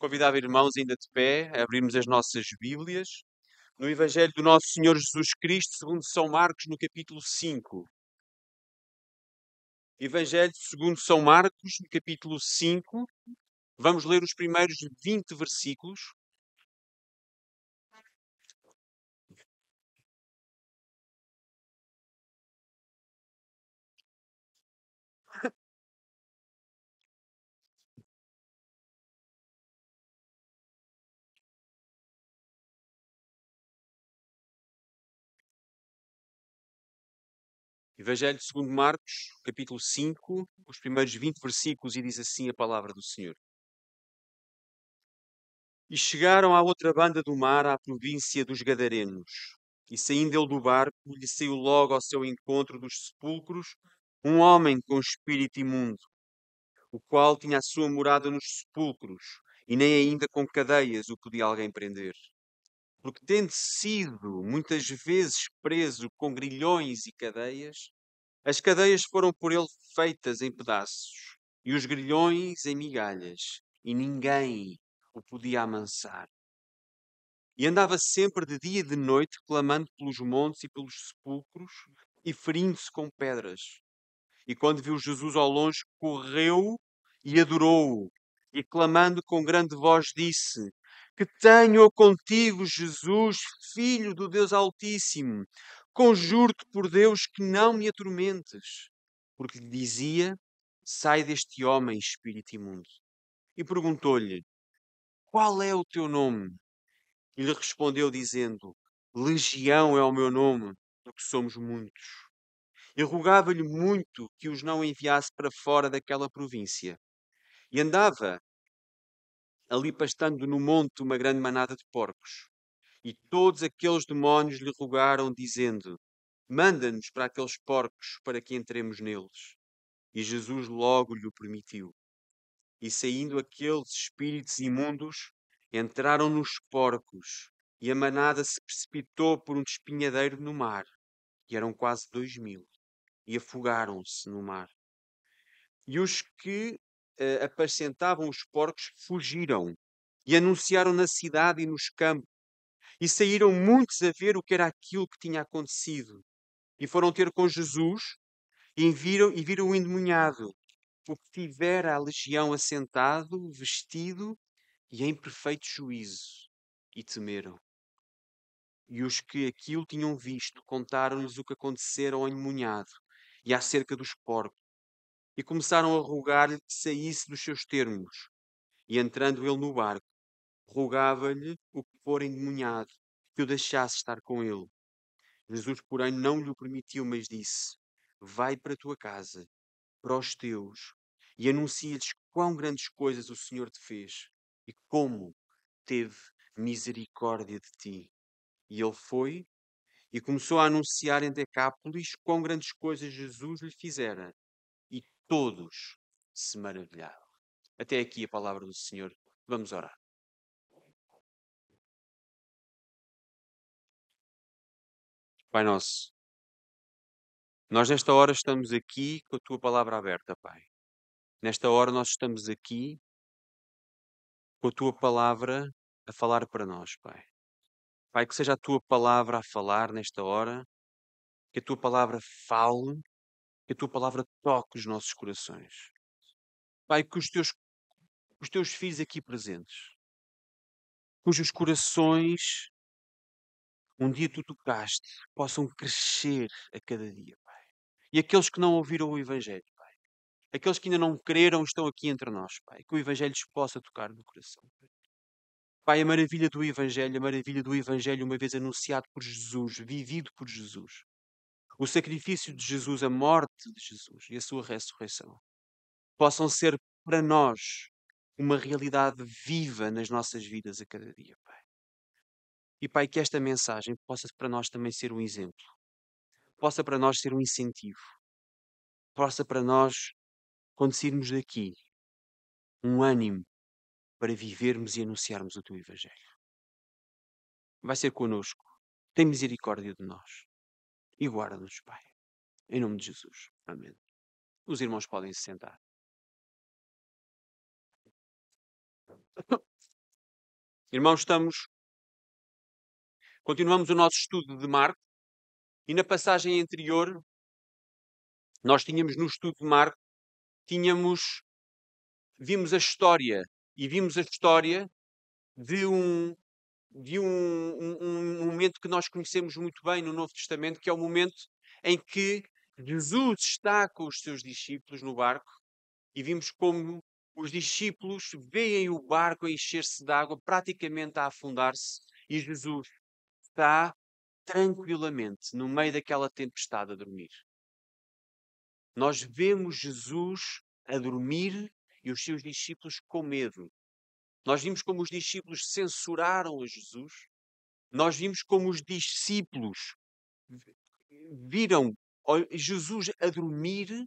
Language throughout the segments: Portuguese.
Convidava irmãos ainda de pé a abrirmos as nossas Bíblias no Evangelho do nosso Senhor Jesus Cristo, segundo São Marcos, no capítulo 5. Evangelho segundo São Marcos, no capítulo 5. Vamos ler os primeiros 20 versículos. Evangelho segundo Marcos, capítulo 5, os primeiros 20 versículos, e diz assim a palavra do Senhor. E chegaram à outra banda do mar, à província dos Gadarenos. E saindo ele do barco, lhe saiu logo ao seu encontro dos sepulcros um homem com espírito imundo, o qual tinha a sua morada nos sepulcros, e nem ainda com cadeias o podia alguém prender porque tendo sido muitas vezes preso com grilhões e cadeias, as cadeias foram por ele feitas em pedaços, e os grilhões em migalhas, e ninguém o podia amansar. E andava sempre de dia e de noite, clamando pelos montes e pelos sepulcros, e ferindo-se com pedras. E quando viu Jesus ao longe, correu e adorou-o, e clamando com grande voz disse: que tenho contigo, Jesus, Filho do Deus Altíssimo. Conjuro-te por Deus que não me atormentes. Porque lhe dizia: Sai deste homem, espírito imundo. E perguntou-lhe: Qual é o teu nome? E lhe respondeu, dizendo: Legião é o meu nome, porque somos muitos. E rogava-lhe muito que os não enviasse para fora daquela província. E andava ali pastando no monte uma grande manada de porcos. E todos aqueles demónios lhe rogaram, dizendo: Manda-nos para aqueles porcos para que entremos neles. E Jesus logo lhe o permitiu. E saindo aqueles espíritos imundos, entraram nos porcos, e a manada se precipitou por um espinhadeiro no mar, e eram quase dois mil, e afogaram-se no mar. E os que uh, apacentavam os porcos fugiram e anunciaram na cidade e nos campos. E saíram muitos a ver o que era aquilo que tinha acontecido. E foram ter com Jesus e viram, e viram o endemoniado, o que tivera a legião assentado, vestido e em perfeito juízo. E temeram. E os que aquilo tinham visto contaram-lhes o que acontecera ao endemoniado e acerca dos porcos e começaram a rogar-lhe que saísse dos seus termos. E entrando ele no barco, rogava-lhe o que for endemoniado, que o deixasse estar com ele. Jesus, porém, não lhe permitiu, mas disse: Vai para a tua casa, para os teus, e anuncia-lhes quão grandes coisas o Senhor te fez e como teve misericórdia de ti. E ele foi e começou a anunciar em Decápolis quão grandes coisas Jesus lhe fizera todos se maravilharam. Até aqui a palavra do Senhor. Vamos orar. Pai nosso, nós nesta hora estamos aqui com a tua palavra aberta, Pai. Nesta hora nós estamos aqui com a tua palavra a falar para nós, Pai. Pai, que seja a tua palavra a falar nesta hora, que a tua palavra fale que a tua palavra toque os nossos corações. Pai, que os teus, os teus filhos aqui presentes, cujos corações um dia tu tocaste, possam crescer a cada dia, Pai. E aqueles que não ouviram o Evangelho, Pai. Aqueles que ainda não creram estão aqui entre nós, Pai. Que o Evangelho lhes possa tocar no coração. Pai. Pai, a maravilha do Evangelho, a maravilha do Evangelho, uma vez anunciado por Jesus, vivido por Jesus, o sacrifício de Jesus, a morte de Jesus e a sua ressurreição possam ser para nós uma realidade viva nas nossas vidas a cada dia, Pai. E, Pai, que esta mensagem possa para nós também ser um exemplo, possa para nós ser um incentivo, possa para nós, quando sairmos daqui, um ânimo para vivermos e anunciarmos o Teu Evangelho. Vai ser conosco. Tem misericórdia de nós e guarda-nos, Pai. Em nome de Jesus. Amém. Os irmãos podem se sentar. Irmãos, estamos. Continuamos o nosso estudo de Marco e na passagem anterior nós tínhamos no estudo de Marco, tínhamos. Vimos a história e vimos a história de um, de um, um, um momento que nós conhecemos muito bem no Novo Testamento, que é o momento em que Jesus está com os seus discípulos no barco e vimos como os discípulos veem o barco a encher-se de água, praticamente a afundar-se, e Jesus está tranquilamente no meio daquela tempestade a dormir. Nós vemos Jesus a dormir e os seus discípulos com medo. Nós vimos como os discípulos censuraram a Jesus. Nós vimos como os discípulos viram Jesus a dormir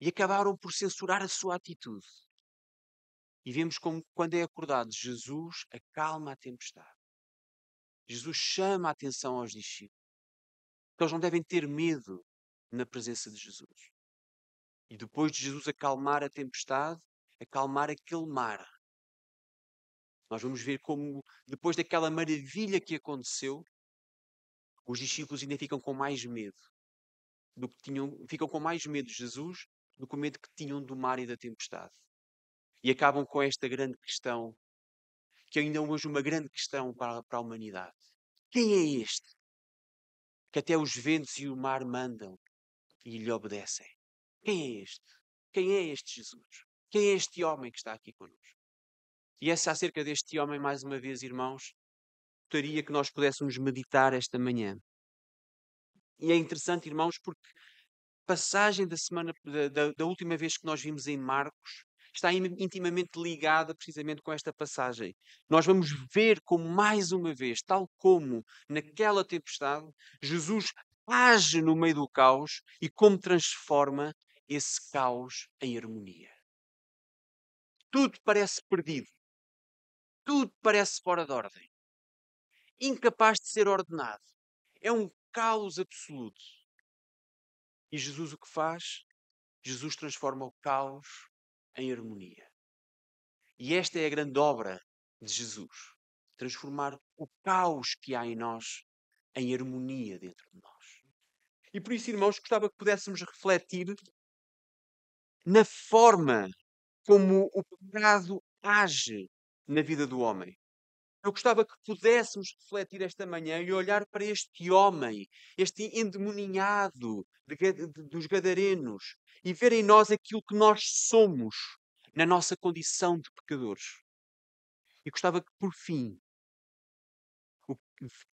e acabaram por censurar a sua atitude. E vemos como, quando é acordado, Jesus acalma a tempestade. Jesus chama a atenção aos discípulos. Eles não devem ter medo na presença de Jesus. E depois de Jesus acalmar a tempestade, acalmar aquele mar. Nós vamos ver como, depois daquela maravilha que aconteceu, os discípulos ainda ficam com mais medo do que tinham, ficam com mais medo de Jesus do que o medo que tinham do mar e da tempestade. E acabam com esta grande questão, que ainda hoje uma grande questão para, para a humanidade. Quem é este? Que até os ventos e o mar mandam e lhe obedecem. Quem é este? Quem é este Jesus? Quem é este homem que está aqui connosco? E essa acerca deste homem, mais uma vez, irmãos, gostaria que nós pudéssemos meditar esta manhã. E é interessante, irmãos, porque a passagem da semana da, da última vez que nós vimos em Marcos está intimamente ligada precisamente com esta passagem. Nós vamos ver como mais uma vez, tal como naquela tempestade, Jesus age no meio do caos e como transforma esse caos em harmonia. Tudo parece perdido. Tudo parece fora de ordem. Incapaz de ser ordenado. É um caos absoluto. E Jesus o que faz? Jesus transforma o caos em harmonia. E esta é a grande obra de Jesus: transformar o caos que há em nós em harmonia dentro de nós. E por isso, irmãos, gostava que pudéssemos refletir na forma como o pecado age na vida do homem. Eu gostava que pudéssemos refletir esta manhã e olhar para este homem, este endemoninhado de, de, dos gadarenos, e ver em nós aquilo que nós somos na nossa condição de pecadores. E gostava que, por fim, o,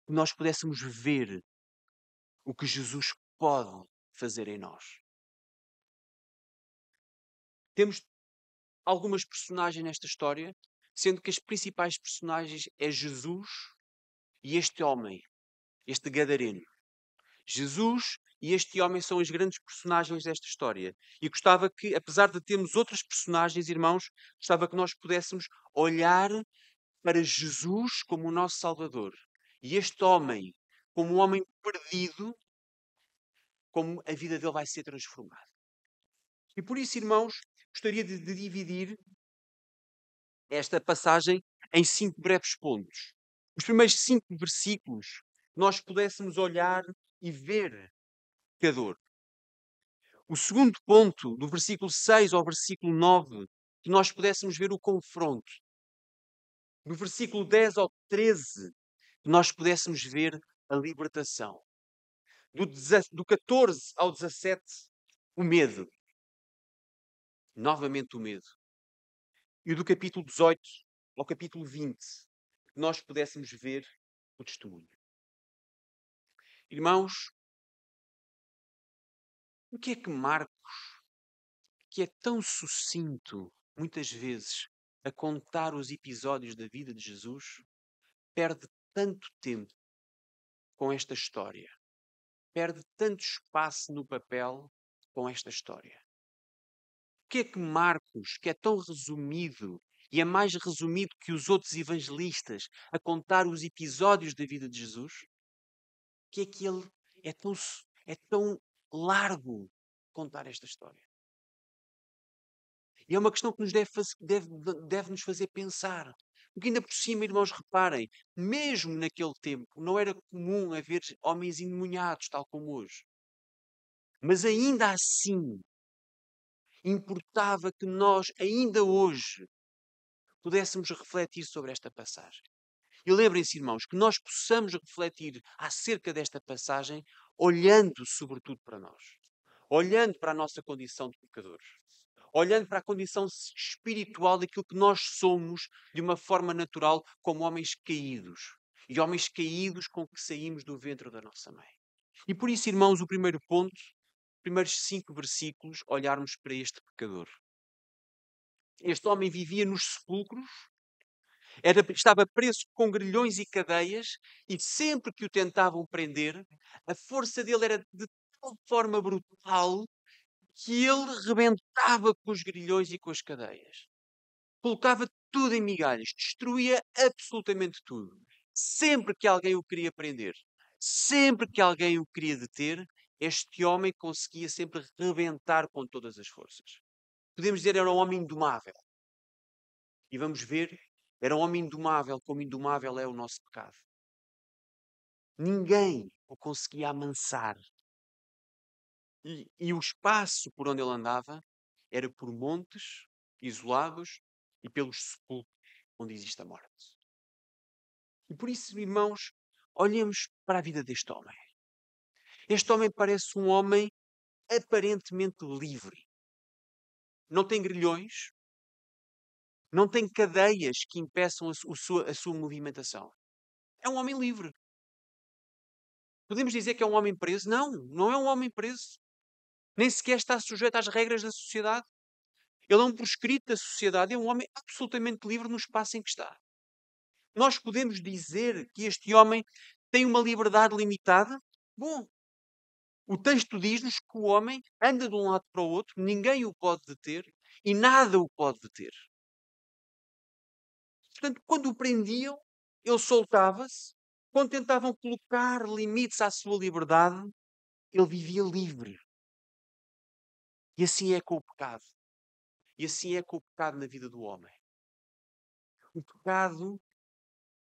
nós pudéssemos ver o que Jesus pode fazer em nós. Temos algumas personagens nesta história, sendo que as principais personagens é Jesus e este homem, este gadareno. Jesus e este homem são os grandes personagens desta história. E gostava que, apesar de termos outras personagens, irmãos, gostava que nós pudéssemos olhar para Jesus como o nosso Salvador. E este homem, como um homem perdido, como a vida dele vai ser transformada. E por isso, irmãos, gostaria de, de dividir esta passagem em cinco breves pontos. Os primeiros cinco versículos, nós pudéssemos olhar e ver pecador. O segundo ponto, do versículo 6 ao versículo 9, que nós pudéssemos ver o confronto. Do versículo 10 ao 13, que nós pudéssemos ver a libertação. Do, do 14 ao 17, o medo novamente o medo. E do capítulo 18 ao capítulo 20, que nós pudéssemos ver o testemunho. Irmãos, o que é que Marcos, que é tão sucinto, muitas vezes, a contar os episódios da vida de Jesus, perde tanto tempo com esta história? Perde tanto espaço no papel com esta história? Que é que Marcos, que é tão resumido e é mais resumido que os outros evangelistas a contar os episódios da vida de Jesus, que é que ele é tão, é tão largo contar esta história? E é uma questão que nos deve, deve, deve nos fazer pensar. Porque ainda por cima, irmãos, reparem, mesmo naquele tempo não era comum haver homens endemoniados, tal como hoje. Mas ainda assim, importava que nós, ainda hoje, pudéssemos refletir sobre esta passagem. E lembrem-se, irmãos, que nós possamos refletir acerca desta passagem olhando sobretudo para nós, olhando para a nossa condição de pecadores, olhando para a condição espiritual daquilo que nós somos de uma forma natural, como homens caídos e homens caídos com que saímos do ventre da nossa mãe. E por isso, irmãos, o primeiro ponto, primeiros cinco versículos, olharmos para este pecador. Este homem vivia nos sepulcros, era, estava preso com grilhões e cadeias, e sempre que o tentavam prender, a força dele era de tal forma brutal que ele rebentava com os grilhões e com as cadeias. Colocava tudo em migalhas, destruía absolutamente tudo. Sempre que alguém o queria prender, sempre que alguém o queria deter, este homem conseguia sempre rebentar com todas as forças. Podemos dizer era um homem indomável. E vamos ver, era um homem indomável, como indomável é o nosso pecado. Ninguém o conseguia amansar, e, e o espaço por onde ele andava era por montes isolados e pelos sepulcros onde existe a morte. E por isso, irmãos, olhemos para a vida deste homem. Este homem parece um homem aparentemente livre. Não tem grilhões, não tem cadeias que impeçam a, sua, a sua movimentação. É um homem livre. Podemos dizer que é um homem preso? Não, não é um homem preso nem sequer está sujeito às regras da sociedade. Ele é um proscrito da sociedade, é um homem absolutamente livre no espaço em que está. Nós podemos dizer que este homem tem uma liberdade limitada? Bom, o texto diz-nos que o homem anda de um lado para o outro, ninguém o pode deter e nada o pode deter. Portanto, quando o prendiam, ele soltava-se. Quando tentavam colocar limites à sua liberdade, ele vivia livre. E assim é com o pecado. E assim é com o pecado na vida do homem. O pecado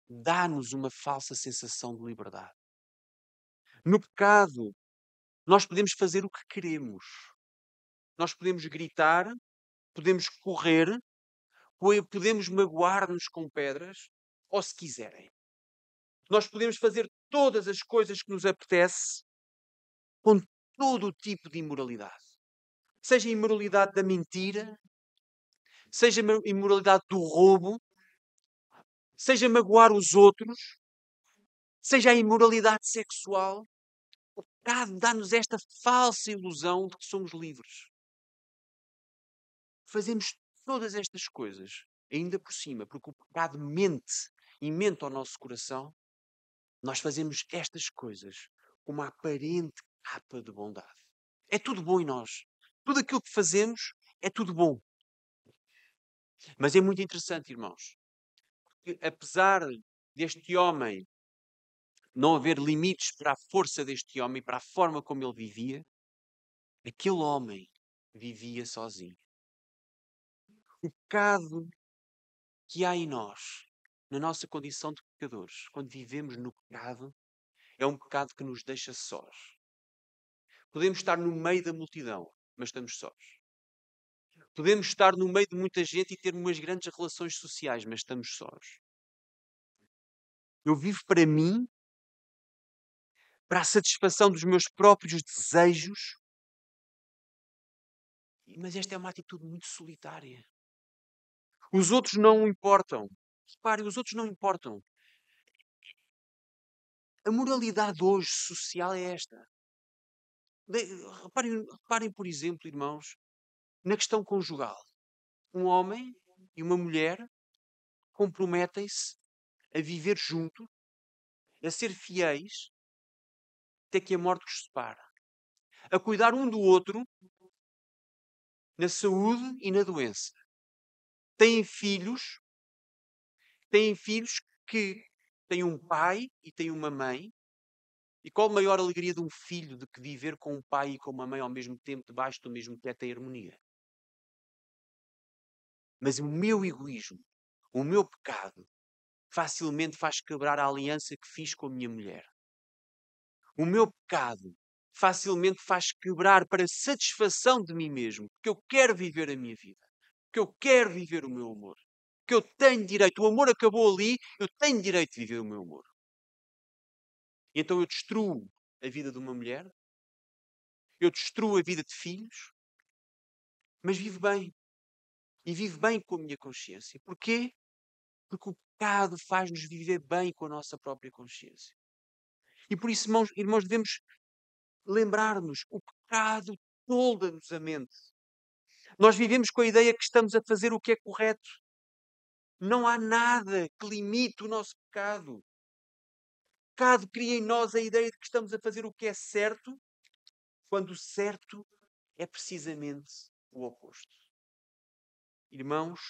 dá-nos uma falsa sensação de liberdade. No pecado, nós podemos fazer o que queremos. Nós podemos gritar, podemos correr, podemos magoar-nos com pedras, ou se quiserem. Nós podemos fazer todas as coisas que nos apetece com todo o tipo de imoralidade seja a imoralidade da mentira, seja a imoralidade do roubo, seja magoar os outros, seja a imoralidade sexual. Dá-nos esta falsa ilusão de que somos livres. Fazemos todas estas coisas, ainda por cima, porque o pecado mente e mente ao nosso coração. Nós fazemos estas coisas com uma aparente capa de bondade. É tudo bom em nós. Tudo aquilo que fazemos é tudo bom. Mas é muito interessante, irmãos, porque apesar deste homem não haver limites para a força deste homem, para a forma como ele vivia, aquele homem vivia sozinho. O pecado que há em nós, na nossa condição de pecadores, quando vivemos no pecado, é um pecado que nos deixa sós. Podemos estar no meio da multidão, mas estamos sós. Podemos estar no meio de muita gente e ter umas grandes relações sociais, mas estamos sós. Eu vivo para mim, para a satisfação dos meus próprios desejos, mas esta é uma atitude muito solitária. Os outros não importam. Reparem, os outros não importam. A moralidade hoje social é esta. Reparem, reparem, por exemplo, irmãos, na questão conjugal. Um homem e uma mulher comprometem-se a viver junto, a ser fiéis, até que a morte os separa. A cuidar um do outro na saúde e na doença. Têm filhos, têm filhos que têm um pai e têm uma mãe, e qual a maior alegria de um filho do que viver com um pai e com uma mãe ao mesmo tempo, debaixo do mesmo teto em harmonia? Mas o meu egoísmo, o meu pecado, facilmente faz quebrar a aliança que fiz com a minha mulher. O meu pecado facilmente faz quebrar para satisfação de mim mesmo, porque eu quero viver a minha vida, porque eu quero viver o meu amor, porque eu tenho direito. O amor acabou ali, eu tenho direito de viver o meu amor. E então eu destruo a vida de uma mulher, eu destruo a vida de filhos, mas vivo bem. E vivo bem com a minha consciência. Porquê? Porque o pecado faz-nos viver bem com a nossa própria consciência. E por isso, irmãos, irmãos devemos lembrar-nos: o pecado tolda-nos a mente. Nós vivemos com a ideia que estamos a fazer o que é correto. Não há nada que limite o nosso pecado. O pecado cria em nós a ideia de que estamos a fazer o que é certo, quando o certo é precisamente o oposto. Irmãos,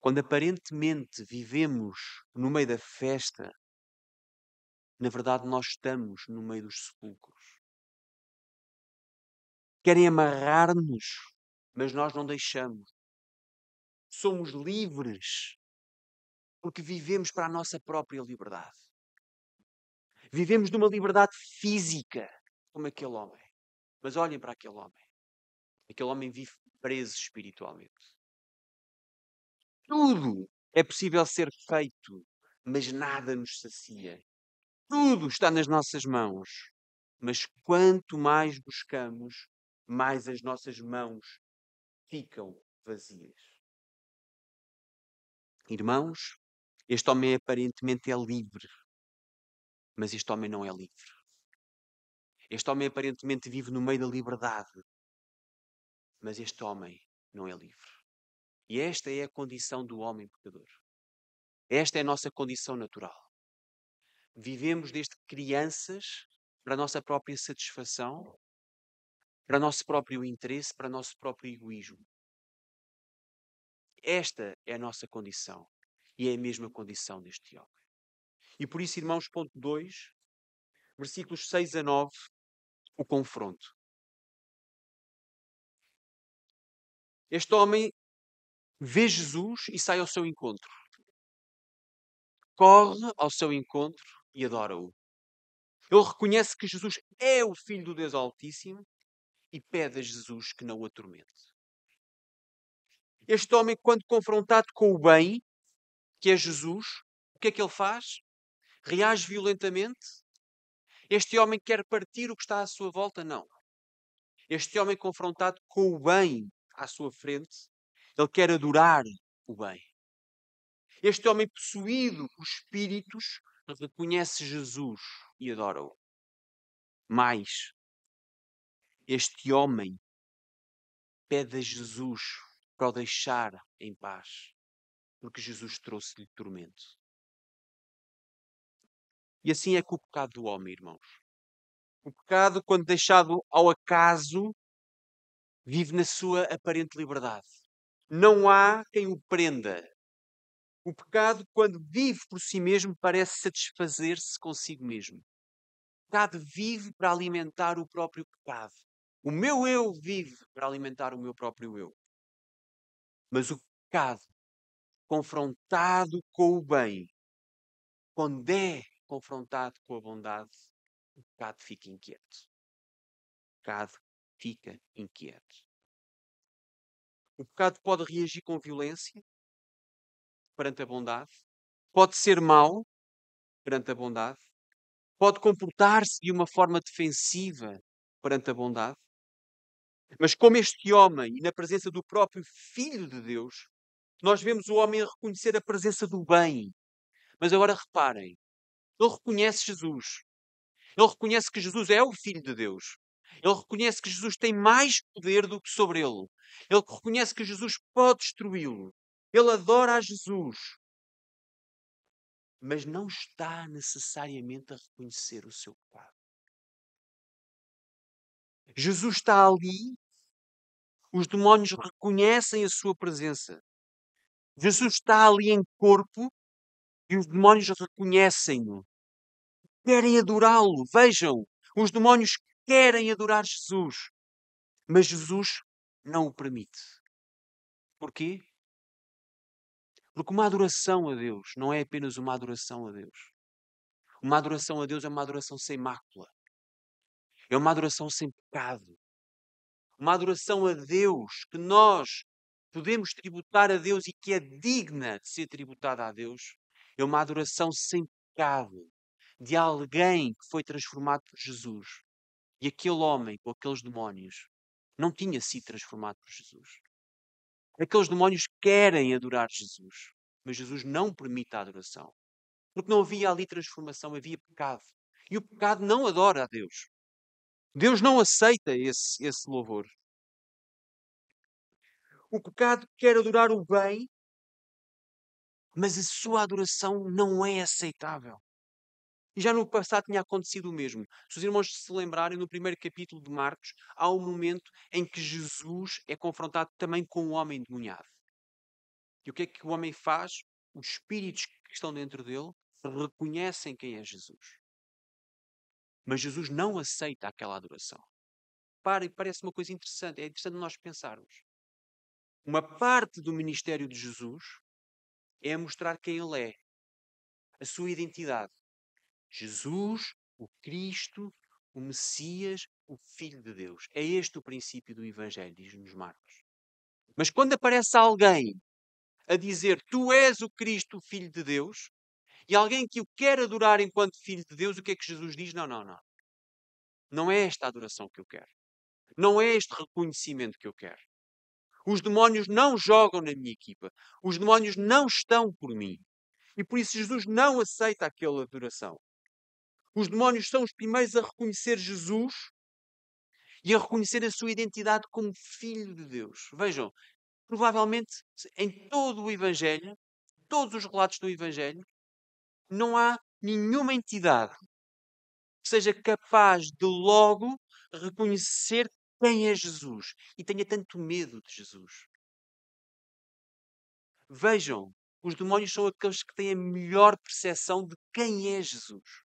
quando aparentemente vivemos no meio da festa, na verdade nós estamos no meio dos sepulcros. Querem amarrar-nos, mas nós não deixamos. Somos livres porque vivemos para a nossa própria liberdade. Vivemos numa liberdade física, como aquele homem. Mas olhem para aquele homem. Aquele homem vive preso espiritualmente. Tudo é possível ser feito, mas nada nos sacia. Tudo está nas nossas mãos. Mas quanto mais buscamos, mais as nossas mãos ficam vazias. Irmãos, este homem aparentemente é livre, mas este homem não é livre. Este homem aparentemente vive no meio da liberdade, mas este homem não é livre. E esta é a condição do homem pecador. Esta é a nossa condição natural. Vivemos desde crianças para a nossa própria satisfação, para o nosso próprio interesse, para o nosso próprio egoísmo. Esta é a nossa condição. E é a mesma condição deste homem. E por isso, irmãos, ponto 2, versículos 6 a 9, o confronto. Este homem vê Jesus e sai ao seu encontro. Corre ao seu encontro e adora-o. Ele reconhece que Jesus é o Filho do Deus Altíssimo e pede a Jesus que não o atormente. Este homem, quando confrontado com o bem, que é Jesus, o que é que ele faz? Reage violentamente? Este homem quer partir o que está à sua volta? Não. Este homem, confrontado com o bem à sua frente, ele quer adorar o bem. Este homem possuído por espíritos reconhece Jesus e adora-o. Mais, este homem pede a Jesus para o deixar em paz, porque Jesus trouxe-lhe tormento. E assim é com o pecado do homem, irmãos. O pecado, quando deixado ao acaso, vive na sua aparente liberdade. Não há quem o prenda. O pecado, quando vive por si mesmo, parece satisfazer-se consigo mesmo. O pecado vive para alimentar o próprio pecado. O meu eu vive para alimentar o meu próprio eu. Mas o pecado, confrontado com o bem, quando é confrontado com a bondade, o pecado fica inquieto. O pecado fica inquieto. O pecado pode reagir com violência perante a bondade, pode ser mau perante a bondade, pode comportar-se de uma forma defensiva perante a bondade. Mas como este homem, e na presença do próprio Filho de Deus, nós vemos o homem reconhecer a presença do bem. Mas agora reparem, ele reconhece Jesus. Ele reconhece que Jesus é o Filho de Deus. Ele reconhece que Jesus tem mais poder do que sobre ele. Ele reconhece que Jesus pode destruí-lo. Ele adora a Jesus. Mas não está necessariamente a reconhecer o seu pecado. Jesus está ali, os demónios reconhecem a sua presença. Jesus está ali em corpo e os demónios reconhecem-no. Querem adorá-lo. Vejam, os demónios querem adorar Jesus. Mas Jesus não o permite. Porquê? Porque uma adoração a Deus não é apenas uma adoração a Deus. Uma adoração a Deus é uma adoração sem mácula. É uma adoração sem pecado. Uma adoração a Deus que nós podemos tributar a Deus e que é digna de ser tributada a Deus. É uma adoração sem pecado de alguém que foi transformado por Jesus. E aquele homem com aqueles demónios não tinha sido transformado por Jesus. Aqueles demónios querem adorar Jesus, mas Jesus não permite a adoração. Porque não havia ali transformação, havia pecado. E o pecado não adora a Deus. Deus não aceita esse, esse louvor. O pecado quer adorar o bem, mas a sua adoração não é aceitável. E já no passado tinha acontecido o mesmo. Se os irmãos se lembrarem, no primeiro capítulo de Marcos, há um momento em que Jesus é confrontado também com um homem endemoniado. E o que é que o homem faz? Os espíritos que estão dentro dele reconhecem quem é Jesus. Mas Jesus não aceita aquela adoração. Para parece uma coisa interessante. É interessante nós pensarmos. Uma parte do ministério de Jesus é mostrar quem ele é, a sua identidade. Jesus, o Cristo, o Messias, o Filho de Deus. É este o princípio do Evangelho, diz-nos Marcos. Mas quando aparece alguém a dizer tu és o Cristo, o Filho de Deus, e alguém que o quer adorar enquanto Filho de Deus, o que é que Jesus diz? Não, não, não. Não é esta adoração que eu quero. Não é este reconhecimento que eu quero. Os demónios não jogam na minha equipa. Os demónios não estão por mim. E por isso Jesus não aceita aquela adoração. Os demónios são os primeiros a reconhecer Jesus e a reconhecer a sua identidade como filho de Deus. Vejam, provavelmente em todo o Evangelho, todos os relatos do Evangelho, não há nenhuma entidade que seja capaz de logo reconhecer quem é Jesus e tenha tanto medo de Jesus. Vejam, os demónios são aqueles que têm a melhor percepção de quem é Jesus.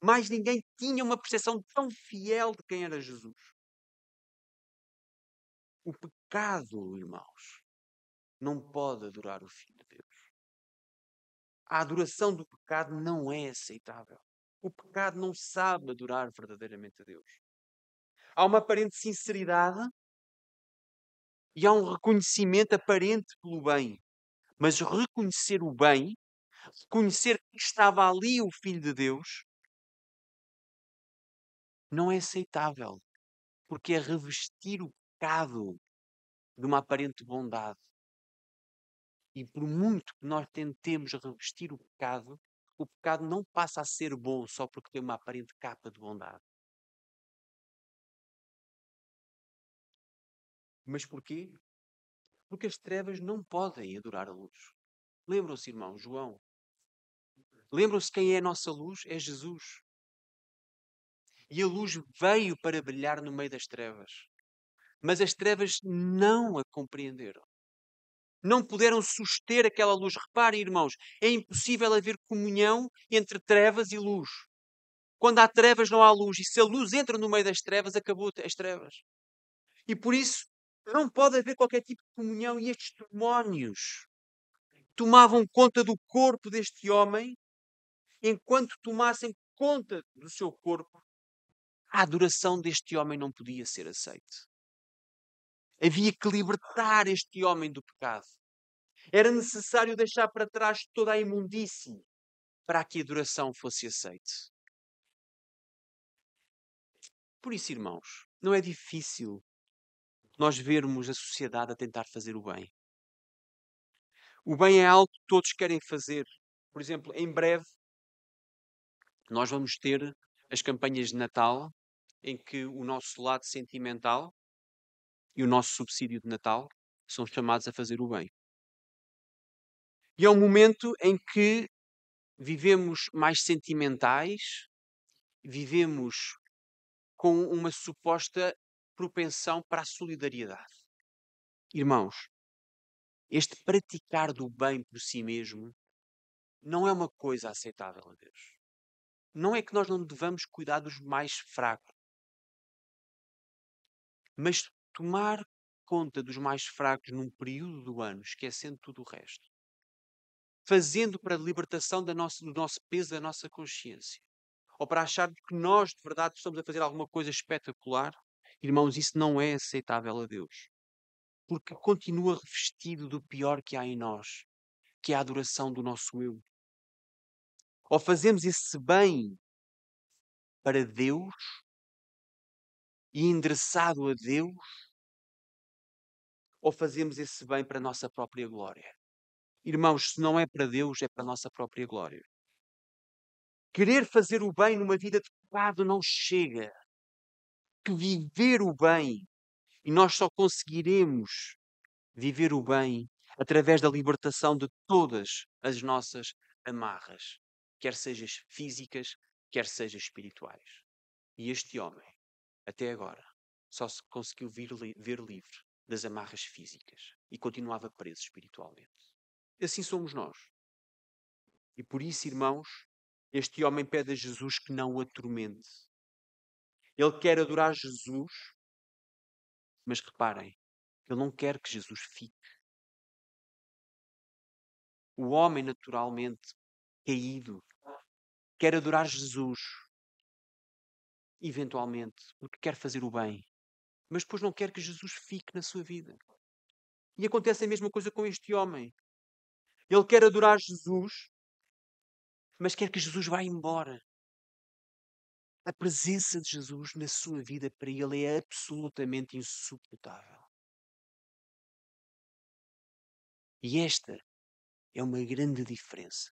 Mais ninguém tinha uma percepção tão fiel de quem era Jesus. O pecado, irmãos, não pode adorar o Filho de Deus. A adoração do pecado não é aceitável. O pecado não sabe adorar verdadeiramente a Deus. Há uma aparente sinceridade e há um reconhecimento aparente pelo bem. Mas reconhecer o bem, reconhecer que estava ali o Filho de Deus, não é aceitável, porque é revestir o pecado de uma aparente bondade. E por muito que nós tentemos revestir o pecado, o pecado não passa a ser bom só porque tem uma aparente capa de bondade. Mas porquê? Porque as trevas não podem adorar a luz. Lembram-se, irmão, João? Lembram-se quem é a nossa luz? É Jesus. E a luz veio para brilhar no meio das trevas. Mas as trevas não a compreenderam. Não puderam suster aquela luz. Reparem, irmãos, é impossível haver comunhão entre trevas e luz. Quando há trevas, não há luz. E se a luz entra no meio das trevas, acabou as trevas. E por isso, não pode haver qualquer tipo de comunhão. E estes demónios tomavam conta do corpo deste homem, enquanto tomassem conta do seu corpo, a adoração deste homem não podia ser aceita. Havia que libertar este homem do pecado. Era necessário deixar para trás toda a imundície para que a adoração fosse aceita. Por isso, irmãos, não é difícil nós vermos a sociedade a tentar fazer o bem. O bem é algo que todos querem fazer. Por exemplo, em breve, nós vamos ter as campanhas de Natal em que o nosso lado sentimental e o nosso subsídio de Natal são chamados a fazer o bem. E é um momento em que vivemos mais sentimentais, vivemos com uma suposta propensão para a solidariedade. Irmãos, este praticar do bem por si mesmo não é uma coisa aceitável a Deus. Não é que nós não devamos cuidar dos mais fracos, mas tomar conta dos mais fracos num período do ano, esquecendo tudo o resto, fazendo para a libertação da nossa, do nosso peso, da nossa consciência. Ou para achar que nós, de verdade, estamos a fazer alguma coisa espetacular. Irmãos, isso não é aceitável a Deus. Porque continua revestido do pior que há em nós, que é a adoração do nosso eu. Ou fazemos esse bem para Deus e endereçado a Deus, ou fazemos esse bem para a nossa própria glória? Irmãos, se não é para Deus, é para a nossa própria glória. Querer fazer o bem numa vida de pecado não chega. Que viver o bem, e nós só conseguiremos viver o bem através da libertação de todas as nossas amarras, quer sejam físicas, quer sejam espirituais. E este homem, até agora, só se conseguiu vir, ver livre das amarras físicas e continuava preso espiritualmente. Assim somos nós. E por isso, irmãos, este homem pede a Jesus que não o atormente. Ele quer adorar Jesus, mas reparem, ele não quer que Jesus fique. O homem, naturalmente caído, quer adorar Jesus, eventualmente, porque quer fazer o bem, mas depois não quer que Jesus fique na sua vida. E acontece a mesma coisa com este homem. Ele quer adorar Jesus, mas quer que Jesus vá embora. A presença de Jesus na sua vida para ele é absolutamente insuportável. E esta é uma grande diferença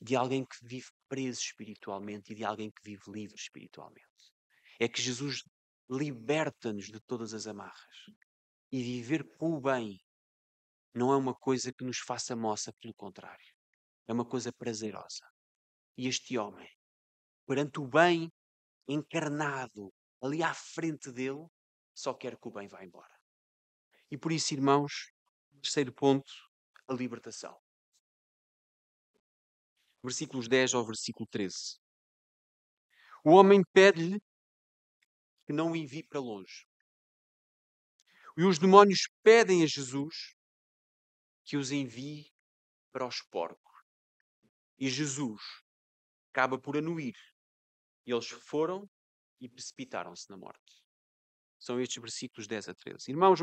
de alguém que vive preso espiritualmente e de alguém que vive livre espiritualmente. É que Jesus liberta-nos de todas as amarras. E viver com o bem não é uma coisa que nos faça moça, pelo contrário. É uma coisa prazerosa. E este homem, perante o bem encarnado ali à frente dele, só quer que o bem vá embora. E por isso, irmãos, terceiro ponto, a libertação. Versículos 10 ao versículo 13. O homem pede-lhe que não o envie para longe. E os demónios pedem a Jesus que os envie para os porcos. E Jesus acaba por anuir. Eles foram e precipitaram-se na morte. São estes versículos 10 a 13. Irmãos,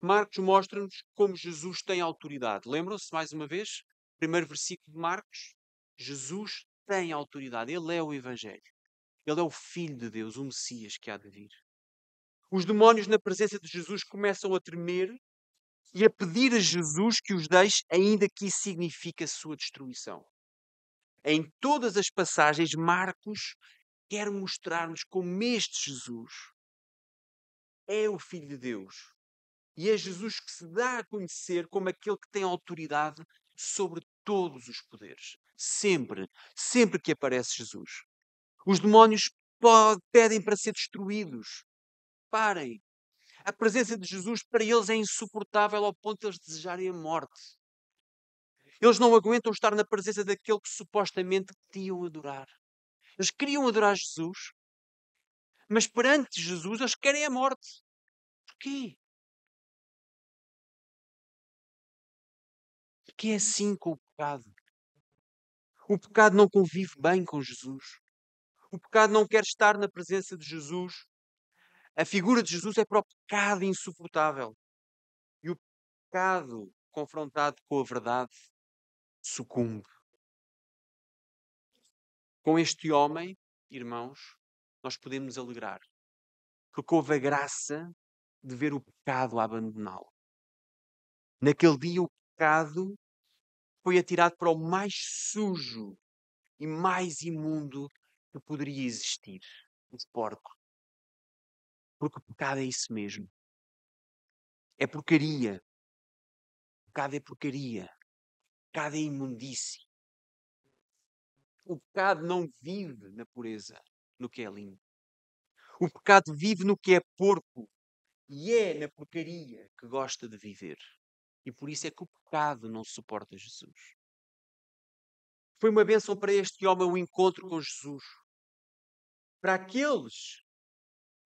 Marcos mostra-nos como Jesus tem autoridade. Lembram-se mais uma vez? Primeiro versículo de Marcos. Jesus tem autoridade. Ele é o Evangelho. Ele é o Filho de Deus, o Messias que há de vir. Os demónios, na presença de Jesus, começam a tremer e a pedir a Jesus que os deixe, ainda que isso signifique a sua destruição. Em todas as passagens, Marcos quer mostrar-nos como este Jesus é o Filho de Deus. E é Jesus que se dá a conhecer como aquele que tem autoridade sobre todos os poderes. Sempre, sempre que aparece Jesus. Os demónios pedem para ser destruídos. Parem. A presença de Jesus para eles é insuportável ao ponto de eles desejarem a morte. Eles não aguentam estar na presença daquele que supostamente queriam adorar. Eles queriam adorar Jesus, mas perante Jesus eles querem a morte. Porquê? Porque é assim com o pecado. O pecado não convive bem com Jesus. O pecado não quer estar na presença de Jesus. A figura de Jesus é para o pecado insuportável. E o pecado, confrontado com a verdade, sucumbe. Com este homem, irmãos, nós podemos alegrar. Porque houve a graça de ver o pecado abandoná-lo. Naquele dia, o pecado foi atirado para o mais sujo e mais imundo que poderia existir os porcos. Porque o pecado é isso mesmo. É porcaria. O pecado é porcaria. O pecado é imundície. O pecado não vive na pureza, no que é limpo. O pecado vive no que é porco e é na porcaria que gosta de viver. E por isso é que o pecado não suporta Jesus. Foi uma bênção para este homem o encontro com Jesus. Para aqueles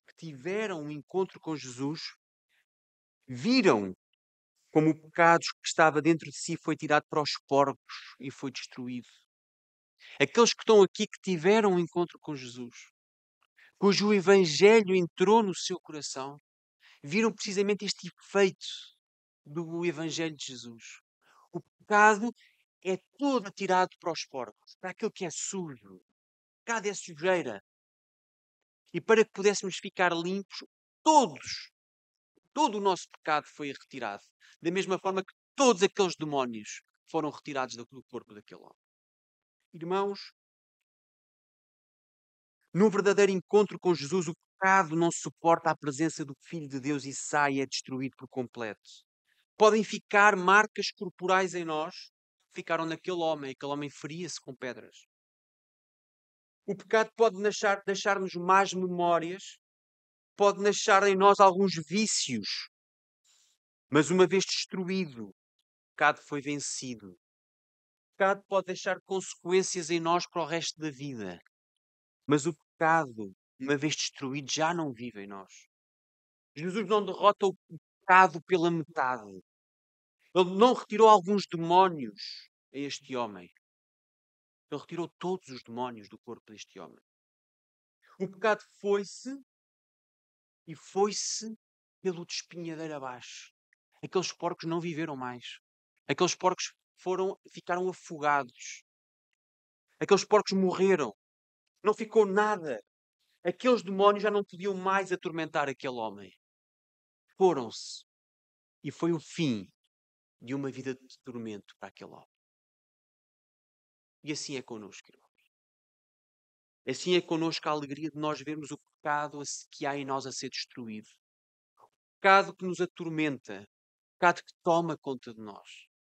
que tiveram um encontro com Jesus, viram como o pecado que estava dentro de si foi tirado para os porcos e foi destruído. Aqueles que estão aqui que tiveram um encontro com Jesus, cujo evangelho entrou no seu coração, viram precisamente este efeito do evangelho de Jesus. O pecado é todo tirado para os porcos, para aquilo que é sujo. O pecado é sujeira. E para que pudéssemos ficar limpos, todos, todo o nosso pecado foi retirado. Da mesma forma que todos aqueles demónios foram retirados do corpo daquele homem. Irmãos, num verdadeiro encontro com Jesus, o pecado não suporta a presença do Filho de Deus e sai é destruído por completo. Podem ficar marcas corporais em nós, ficaram naquele homem, aquele homem feria-se com pedras. O pecado pode deixar-nos más memórias, pode deixar em nós alguns vícios, mas uma vez destruído, o pecado foi vencido. O pecado pode deixar consequências em nós para o resto da vida, mas o pecado, uma vez destruído, já não vive em nós. Jesus não derrota o pecado pela metade. Ele não retirou alguns demónios a este homem. Ele retirou todos os demónios do corpo deste homem. O pecado foi-se e foi-se pelo despinhadeiro abaixo. Aqueles porcos não viveram mais. Aqueles porcos foram, ficaram afogados. Aqueles porcos morreram. Não ficou nada. Aqueles demónios já não podiam mais atormentar aquele homem. Foram-se. E foi o fim de uma vida de tormento para aquele homem. E assim é connosco, irmãos. Assim é connosco a alegria de nós vermos o pecado que há em nós a ser destruído. O pecado que nos atormenta. O pecado que toma conta de nós.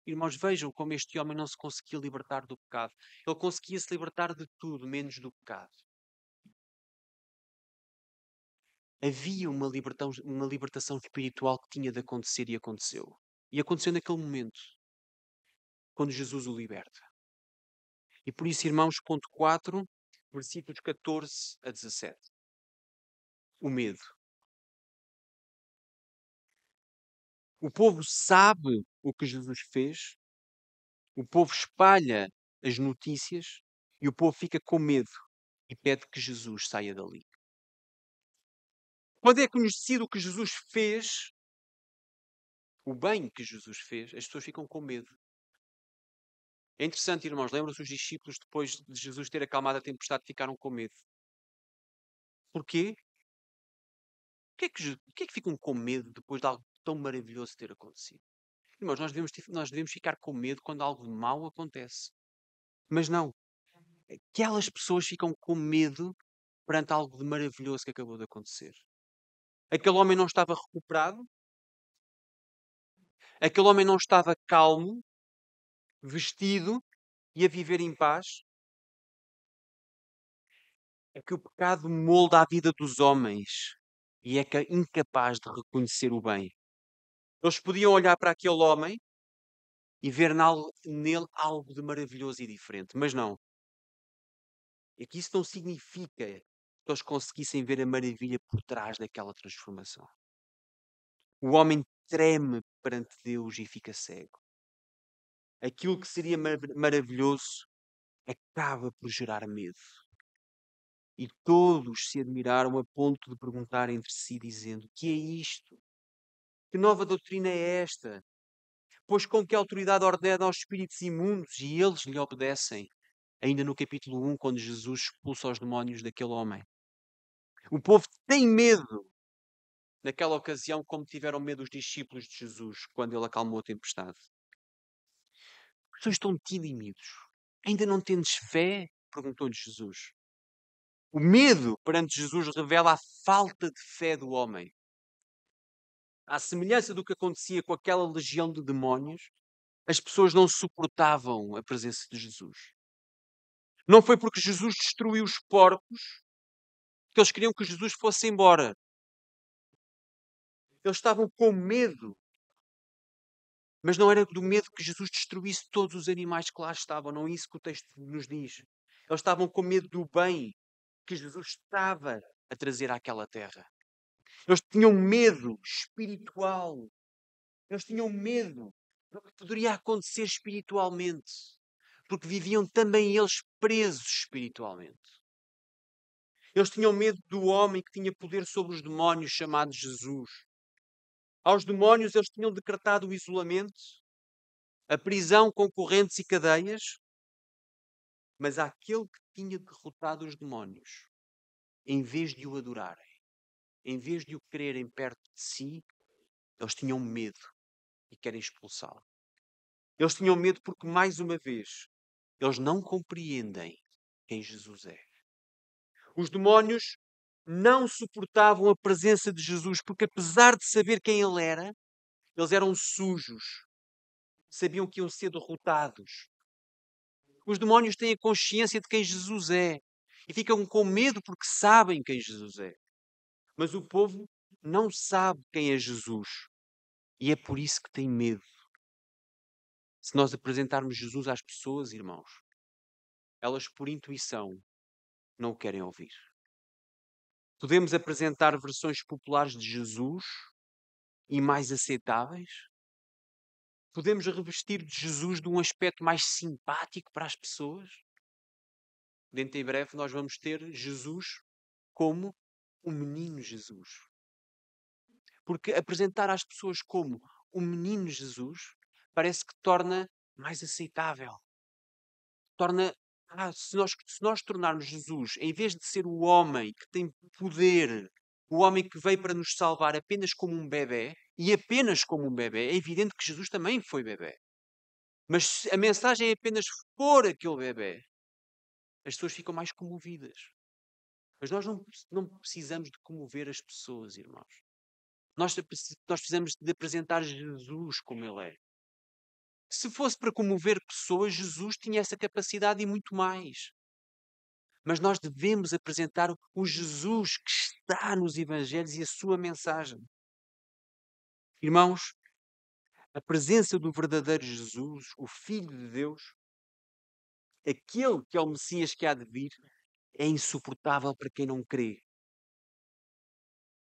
Irmãos, vejam como este homem não se conseguia libertar do pecado. Ele conseguia se libertar de tudo, menos do pecado. Havia uma libertação, uma libertação espiritual que tinha de acontecer e aconteceu. E aconteceu naquele momento, quando Jesus o liberta. E por isso, irmãos, ponto 4, versículos 14 a 17. O medo. O povo sabe o que Jesus fez, o povo espalha as notícias e o povo fica com medo e pede que Jesus saia dali. Quando é conhecido o que Jesus fez, o bem que Jesus fez, as pessoas ficam com medo. É interessante, irmãos, lembram-se os discípulos, depois de Jesus ter acalmado a tempestade, ficaram com medo. Porquê? Porquê é que, é que ficam com medo depois de algo tão maravilhoso ter acontecido? Irmãos, nós devemos, nós devemos ficar com medo quando algo mau acontece. Mas não. Aquelas pessoas ficam com medo perante algo de maravilhoso que acabou de acontecer. Aquele homem não estava recuperado. Aquele homem não estava calmo vestido e a viver em paz? É que o pecado molda a vida dos homens e é, é incapaz de reconhecer o bem. Eles podiam olhar para aquele homem e ver nele algo de maravilhoso e diferente, mas não. É que isso não significa que eles conseguissem ver a maravilha por trás daquela transformação. O homem treme perante Deus e fica cego aquilo que seria mar maravilhoso acaba por gerar medo. E todos se admiraram a ponto de perguntar entre si, dizendo: Que é isto? Que nova doutrina é esta? Pois com que autoridade ordena aos espíritos imundos e eles lhe obedecem? Ainda no capítulo 1, quando Jesus expulsa os demónios daquele homem. O povo tem medo naquela ocasião, como tiveram medo os discípulos de Jesus quando ele acalmou a tempestade pessoas estão tímidos. Ainda não tendes fé? Perguntou-lhe Jesus. O medo perante Jesus revela a falta de fé do homem. À semelhança do que acontecia com aquela legião de demónios, as pessoas não suportavam a presença de Jesus. Não foi porque Jesus destruiu os porcos que eles queriam que Jesus fosse embora. Eles estavam com medo mas não era do medo que Jesus destruísse todos os animais que lá estavam, não é isso que o texto nos diz. Eles estavam com medo do bem que Jesus estava a trazer àquela terra. Eles tinham medo espiritual Eles tinham medo do que poderia acontecer espiritualmente, porque viviam também eles presos espiritualmente. Eles tinham medo do homem que tinha poder sobre os demónios, chamado Jesus. Aos demónios eles tinham decretado o isolamento, a prisão com correntes e cadeias, mas àquele que tinha derrotado os demónios, em vez de o adorarem, em vez de o quererem perto de si, eles tinham medo e querem expulsá-lo. Eles tinham medo porque, mais uma vez, eles não compreendem quem Jesus é. Os demónios não suportavam a presença de Jesus porque, apesar de saber quem ele era, eles eram sujos, sabiam que iam ser derrotados. Os demónios têm a consciência de quem Jesus é e ficam com medo porque sabem quem Jesus é. Mas o povo não sabe quem é Jesus e é por isso que tem medo. Se nós apresentarmos Jesus às pessoas, irmãos, elas por intuição não o querem ouvir. Podemos apresentar versões populares de Jesus e mais aceitáveis? Podemos revestir de Jesus de um aspecto mais simpático para as pessoas? Dentro em breve nós vamos ter Jesus como o menino Jesus. Porque apresentar às pessoas como o menino Jesus parece que torna mais aceitável. Torna ah, se nós, se nós tornarmos Jesus, em vez de ser o homem que tem poder, o homem que veio para nos salvar apenas como um bebê, e apenas como um bebê, é evidente que Jesus também foi bebê. Mas a mensagem é apenas for aquele bebê, as pessoas ficam mais comovidas. Mas nós não, não precisamos de comover as pessoas, irmãos. Nós, nós precisamos de apresentar Jesus como Ele é. Se fosse para comover pessoas, Jesus tinha essa capacidade e muito mais. Mas nós devemos apresentar o Jesus que está nos Evangelhos e a sua mensagem. Irmãos, a presença do verdadeiro Jesus, o Filho de Deus, aquele que é o Messias que há de vir, é insuportável para quem não crê.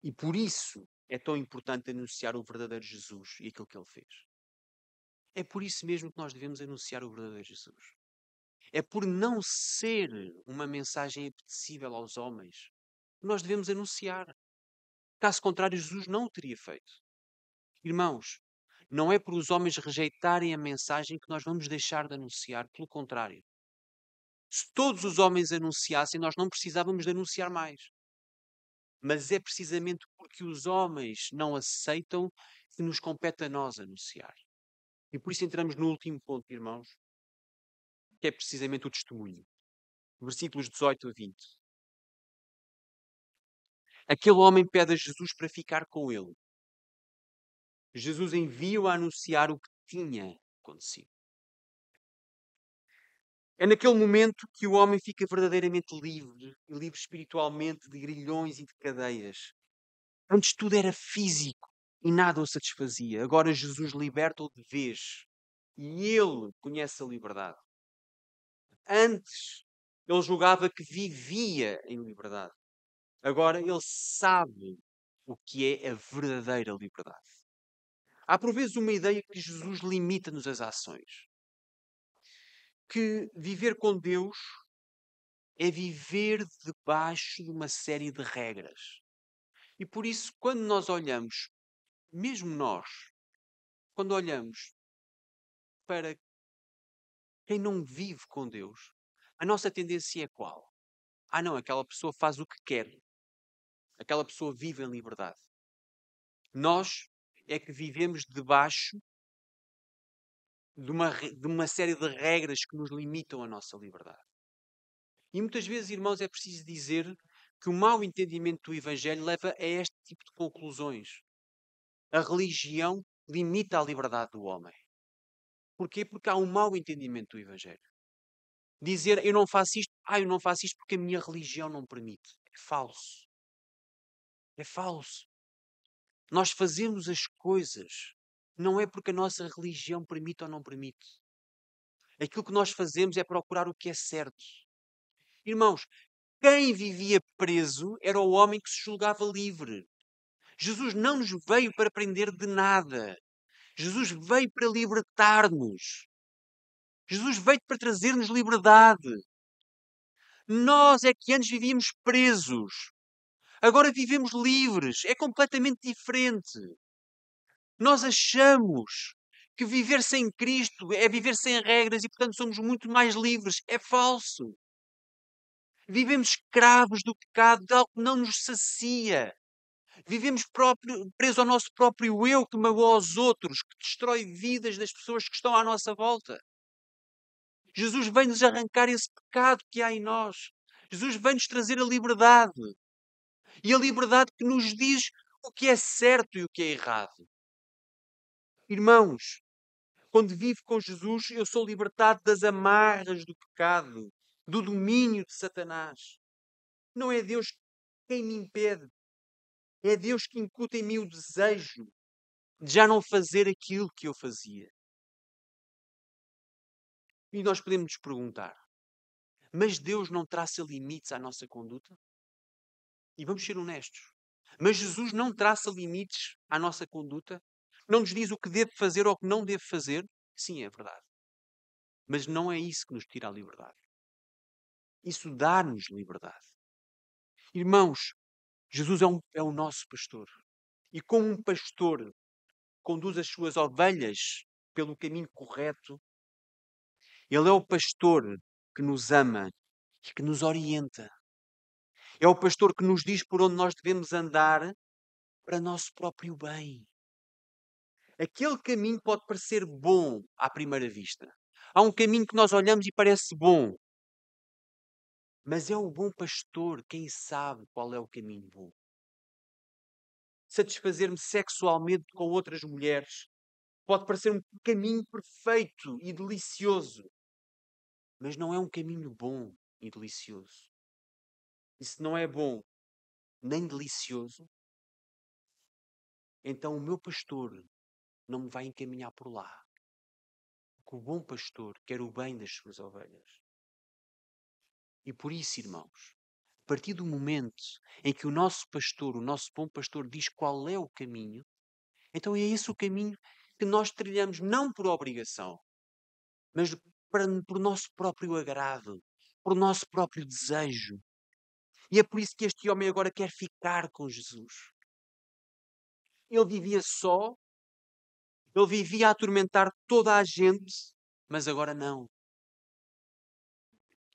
E por isso é tão importante anunciar o verdadeiro Jesus e aquilo que ele fez. É por isso mesmo que nós devemos anunciar o verdadeiro Jesus. É por não ser uma mensagem apetecível aos homens que nós devemos anunciar. Caso contrário, Jesus não o teria feito. Irmãos, não é por os homens rejeitarem a mensagem que nós vamos deixar de anunciar, pelo contrário. Se todos os homens anunciassem, nós não precisávamos de anunciar mais. Mas é precisamente porque os homens não aceitam que nos compete a nós anunciar. E por isso entramos no último ponto, irmãos, que é precisamente o testemunho. Versículos 18 a 20. Aquele homem pede a Jesus para ficar com ele. Jesus envia-o a anunciar o que tinha acontecido. É naquele momento que o homem fica verdadeiramente livre, livre espiritualmente de grilhões e de cadeias. Antes tudo era físico e nada o satisfazia. Agora Jesus liberta-o de vez e ele conhece a liberdade. Antes ele julgava que vivia em liberdade. Agora ele sabe o que é a verdadeira liberdade. Há por vezes uma ideia que Jesus limita-nos as ações. Que viver com Deus é viver debaixo de uma série de regras. E por isso, quando nós olhamos mesmo nós, quando olhamos para quem não vive com Deus, a nossa tendência é qual? Ah, não, aquela pessoa faz o que quer. Aquela pessoa vive em liberdade. Nós é que vivemos debaixo de uma, de uma série de regras que nos limitam a nossa liberdade. E muitas vezes, irmãos, é preciso dizer que o mau entendimento do Evangelho leva a este tipo de conclusões a religião limita a liberdade do homem. Porquê? Porque há um mau entendimento do Evangelho. Dizer eu não faço isto, ah, eu não faço isto porque a minha religião não permite. É falso. É falso. Nós fazemos as coisas não é porque a nossa religião permite ou não permite. Aquilo que nós fazemos é procurar o que é certo. Irmãos, quem vivia preso era o homem que se julgava livre. Jesus não nos veio para prender de nada. Jesus veio para libertar-nos. Jesus veio para trazer-nos liberdade. Nós é que antes vivíamos presos. Agora vivemos livres. É completamente diferente. Nós achamos que viver sem Cristo é viver sem regras e, portanto, somos muito mais livres. É falso. Vivemos escravos do pecado, de algo que não nos sacia. Vivemos próprio, presos ao nosso próprio eu, que magoa aos outros, que destrói vidas das pessoas que estão à nossa volta. Jesus vem-nos arrancar esse pecado que há em nós. Jesus vem-nos trazer a liberdade. E a liberdade que nos diz o que é certo e o que é errado. Irmãos, quando vivo com Jesus, eu sou libertado das amarras do pecado, do domínio de Satanás. Não é Deus quem me impede. É Deus que incuta em mim o desejo de já não fazer aquilo que eu fazia. E nós podemos nos perguntar: mas Deus não traça limites à nossa conduta? E vamos ser honestos. Mas Jesus não traça limites à nossa conduta? Não nos diz o que deve fazer ou o que não deve fazer? Sim, é verdade. Mas não é isso que nos tira a liberdade. Isso dá-nos liberdade. Irmãos, Jesus é, um, é o nosso pastor. E como um pastor conduz as suas ovelhas pelo caminho correto, ele é o pastor que nos ama e que nos orienta. É o pastor que nos diz por onde nós devemos andar para nosso próprio bem. Aquele caminho pode parecer bom à primeira vista. Há um caminho que nós olhamos e parece bom. Mas é o bom pastor quem sabe qual é o caminho bom. Satisfazer-me sexualmente com outras mulheres pode parecer um caminho perfeito e delicioso mas não é um caminho bom e delicioso. E se não é bom nem delicioso, então o meu pastor não me vai encaminhar por lá. Porque o bom pastor quer o bem das suas ovelhas. E por isso, irmãos, a partir do momento em que o nosso pastor, o nosso bom pastor, diz qual é o caminho, então é esse o caminho que nós trilhamos não por obrigação, mas para, por nosso próprio agrado, por nosso próprio desejo. E é por isso que este homem agora quer ficar com Jesus. Ele vivia só, ele vivia a atormentar toda a gente, mas agora não.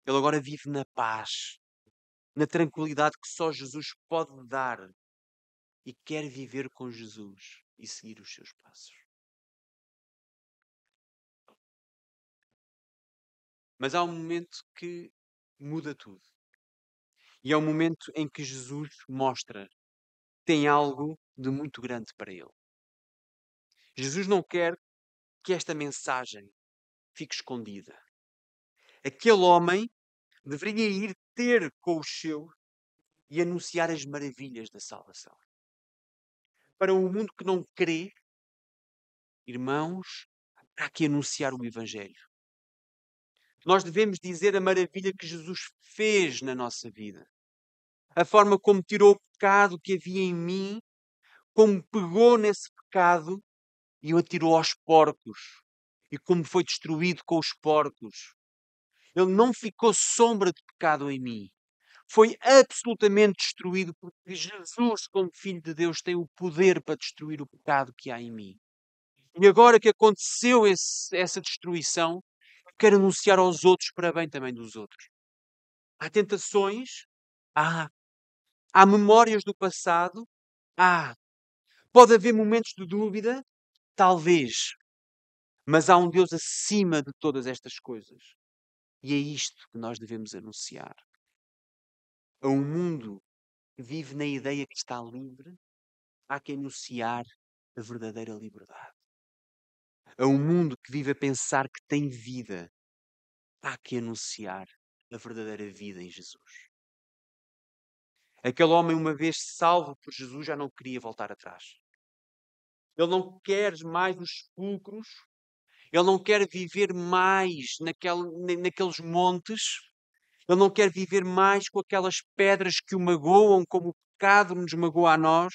Ele agora vive na paz, na tranquilidade que só Jesus pode dar e quer viver com Jesus e seguir os seus passos. Mas há um momento que muda tudo. E é o momento em que Jesus mostra que tem algo de muito grande para ele. Jesus não quer que esta mensagem fique escondida. Aquele homem deveria ir ter com os seus e anunciar as maravilhas da salvação. Para um mundo que não crê, irmãos, há que anunciar o Evangelho. Nós devemos dizer a maravilha que Jesus fez na nossa vida. A forma como tirou o pecado que havia em mim, como pegou nesse pecado e o atirou aos porcos. E como foi destruído com os porcos. Ele não ficou sombra de pecado em mim. Foi absolutamente destruído porque Jesus, como Filho de Deus, tem o poder para destruir o pecado que há em mim. E agora que aconteceu esse, essa destruição, quero anunciar aos outros para bem também dos outros. Há tentações, há. Há memórias do passado, há. Pode haver momentos de dúvida, talvez. Mas há um Deus acima de todas estas coisas. E é isto que nós devemos anunciar. A um mundo que vive na ideia que está livre, há que anunciar a verdadeira liberdade a um mundo que vive a pensar que tem vida, há que anunciar a verdadeira vida em Jesus. Aquele homem, uma vez salvo por Jesus, já não queria voltar atrás. Ele não quer mais os sepulcros, ele não quer viver mais naquele, naqueles montes, ele não quer viver mais com aquelas pedras que o magoam, como o pecado nos magoa a nós.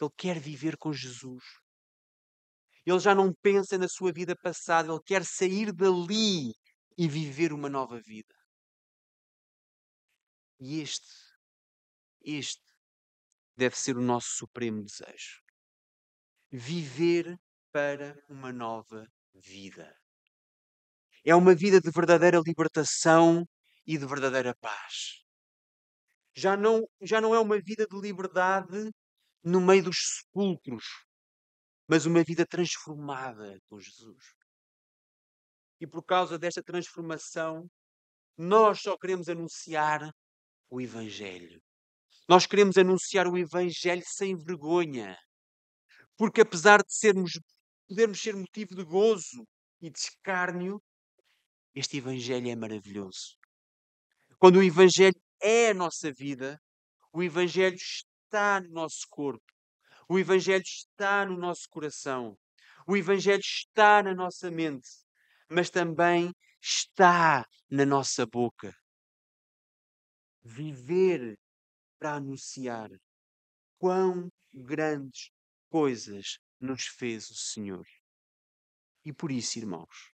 Ele quer viver com Jesus. Ele já não pensa na sua vida passada, ele quer sair dali e viver uma nova vida. E este, este deve ser o nosso supremo desejo. Viver para uma nova vida. É uma vida de verdadeira libertação e de verdadeira paz. Já não, já não é uma vida de liberdade no meio dos sepulcros, mas uma vida transformada com Jesus. E por causa desta transformação, nós só queremos anunciar o Evangelho. Nós queremos anunciar o Evangelho sem vergonha. Porque apesar de sermos, podermos ser motivo de gozo e de escárnio, este Evangelho é maravilhoso. Quando o Evangelho é a nossa vida, o Evangelho está no nosso corpo, o Evangelho está no nosso coração, o Evangelho está na nossa mente, mas também está na nossa boca. Viver para anunciar quão grandes coisas nos fez o Senhor. E por isso, irmãos,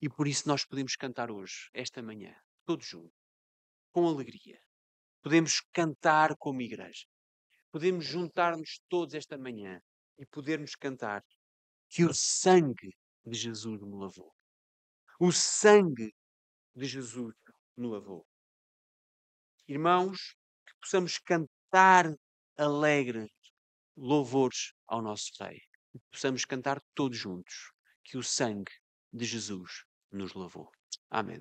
e por isso nós podemos cantar hoje, esta manhã, todos juntos, com alegria. Podemos cantar como igreja. Podemos juntar-nos todos esta manhã e podermos cantar que o sangue de Jesus me lavou. O sangue de Jesus me lavou. Irmãos, que possamos cantar alegre louvores ao nosso Rei. Possamos cantar todos juntos que o sangue de Jesus nos lavou. Amém.